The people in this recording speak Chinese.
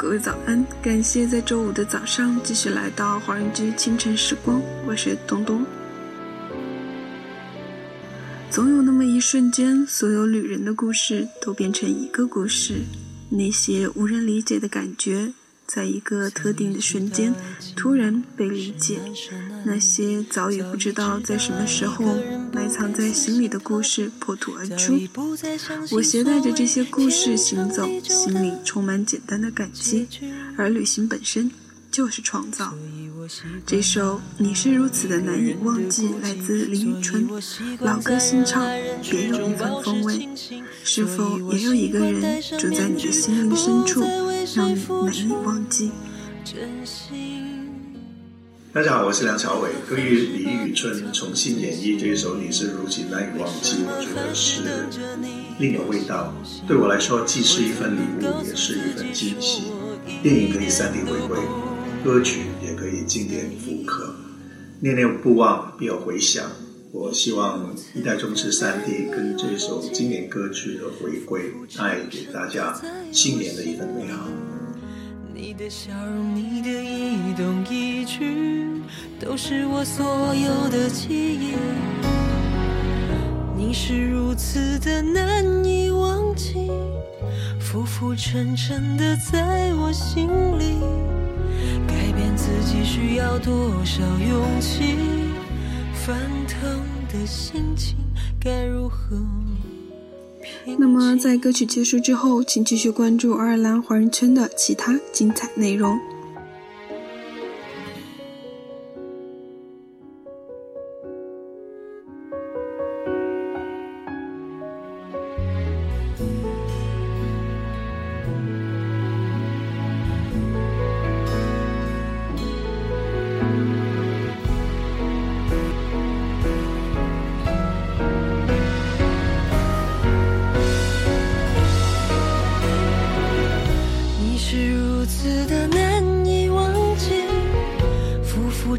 各位早安！感谢在周五的早上继续来到华人居清晨时光，我是东东。总有那么一瞬间，所有旅人的故事都变成一个故事，那些无人理解的感觉。在一个特定的瞬间，突然被理解。那些早已不知道在什么时候埋藏在心里的故事破土而出。我携带着这些故事行走，心里充满简单的感激。而旅行本身就是创造。这首《你是如此的难以忘记》来自李宇春，老歌新唱，别有一番风味。是否也有一个人住在你的心灵深处？让你难以忘记。大家好，我是梁朝伟。对于李宇春重新演绎这一首《你是如此难以忘记》，我觉得是另有味道。对我来说，既是一份礼物，也是一份惊喜。电影可以三 D 回归，歌曲也可以经典复刻。念念不忘，必有回响。我希望一代宗师三 D 跟这首经典歌曲的回归，带给大家新年的一份美好。你的笑容，你的一动一举，都是我所有的记忆。你是如此的难以忘记，浮浮沉沉的在我心里。自己需要多少勇气？翻腾的心情该如何？那么，在歌曲结束之后，请继续关注爱尔兰华人圈的其他精彩内容。